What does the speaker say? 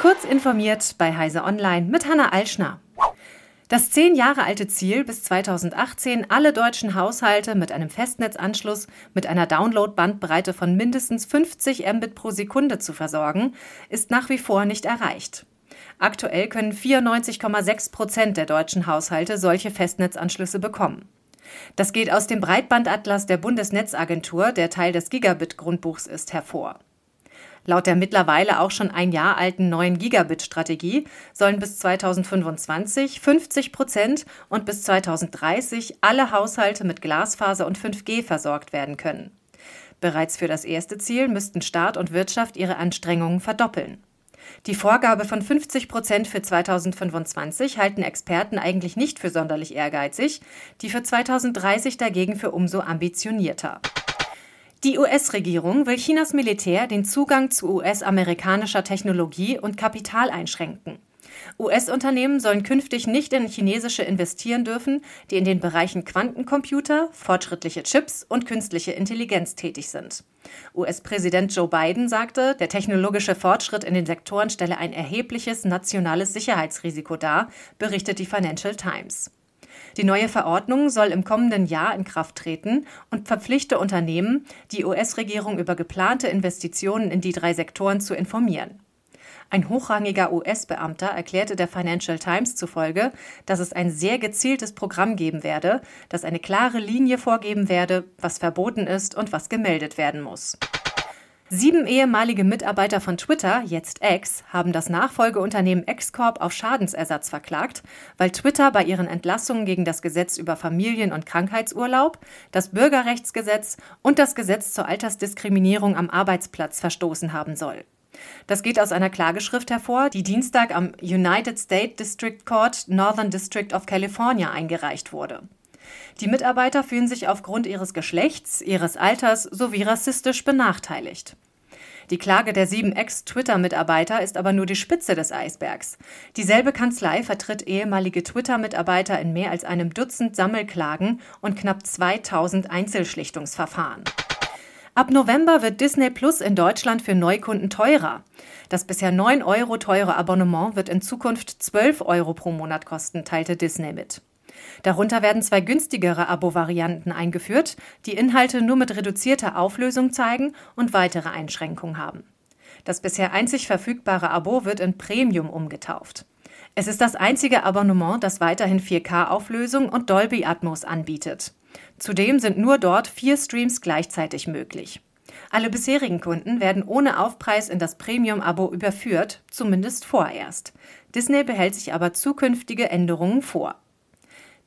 Kurz informiert bei Heise Online mit Hanna Alschner. Das zehn Jahre alte Ziel, bis 2018 alle deutschen Haushalte mit einem Festnetzanschluss mit einer Download-Bandbreite von mindestens 50 Mbit pro Sekunde zu versorgen, ist nach wie vor nicht erreicht. Aktuell können 94,6 Prozent der deutschen Haushalte solche Festnetzanschlüsse bekommen. Das geht aus dem Breitbandatlas der Bundesnetzagentur, der Teil des Gigabit-Grundbuchs ist, hervor. Laut der mittlerweile auch schon ein Jahr alten neuen Gigabit-Strategie sollen bis 2025 50 Prozent und bis 2030 alle Haushalte mit Glasfaser und 5G versorgt werden können. Bereits für das erste Ziel müssten Staat und Wirtschaft ihre Anstrengungen verdoppeln. Die Vorgabe von 50 Prozent für 2025 halten Experten eigentlich nicht für sonderlich ehrgeizig, die für 2030 dagegen für umso ambitionierter. Die US-Regierung will Chinas Militär den Zugang zu US-amerikanischer Technologie und Kapital einschränken. US-Unternehmen sollen künftig nicht in chinesische investieren dürfen, die in den Bereichen Quantencomputer, fortschrittliche Chips und künstliche Intelligenz tätig sind. US-Präsident Joe Biden sagte, der technologische Fortschritt in den Sektoren stelle ein erhebliches nationales Sicherheitsrisiko dar, berichtet die Financial Times. Die neue Verordnung soll im kommenden Jahr in Kraft treten und verpflichte Unternehmen, die US-Regierung über geplante Investitionen in die drei Sektoren zu informieren. Ein hochrangiger US-Beamter erklärte der Financial Times zufolge, dass es ein sehr gezieltes Programm geben werde, das eine klare Linie vorgeben werde, was verboten ist und was gemeldet werden muss. Sieben ehemalige Mitarbeiter von Twitter, jetzt X, haben das Nachfolgeunternehmen X-Corp auf Schadensersatz verklagt, weil Twitter bei ihren Entlassungen gegen das Gesetz über Familien- und Krankheitsurlaub, das Bürgerrechtsgesetz und das Gesetz zur Altersdiskriminierung am Arbeitsplatz verstoßen haben soll. Das geht aus einer Klageschrift hervor, die Dienstag am United States District Court Northern District of California eingereicht wurde. Die Mitarbeiter fühlen sich aufgrund ihres Geschlechts, ihres Alters sowie rassistisch benachteiligt. Die Klage der sieben Ex-Twitter-Mitarbeiter ist aber nur die Spitze des Eisbergs. Dieselbe Kanzlei vertritt ehemalige Twitter-Mitarbeiter in mehr als einem Dutzend Sammelklagen und knapp 2000 Einzelschlichtungsverfahren. Ab November wird Disney Plus in Deutschland für Neukunden teurer. Das bisher 9 Euro teure Abonnement wird in Zukunft 12 Euro pro Monat kosten, teilte Disney mit. Darunter werden zwei günstigere Abo-Varianten eingeführt, die Inhalte nur mit reduzierter Auflösung zeigen und weitere Einschränkungen haben. Das bisher einzig verfügbare Abo wird in Premium umgetauft. Es ist das einzige Abonnement, das weiterhin 4K-Auflösung und Dolby Atmos anbietet. Zudem sind nur dort vier Streams gleichzeitig möglich. Alle bisherigen Kunden werden ohne Aufpreis in das Premium-Abo überführt, zumindest vorerst. Disney behält sich aber zukünftige Änderungen vor.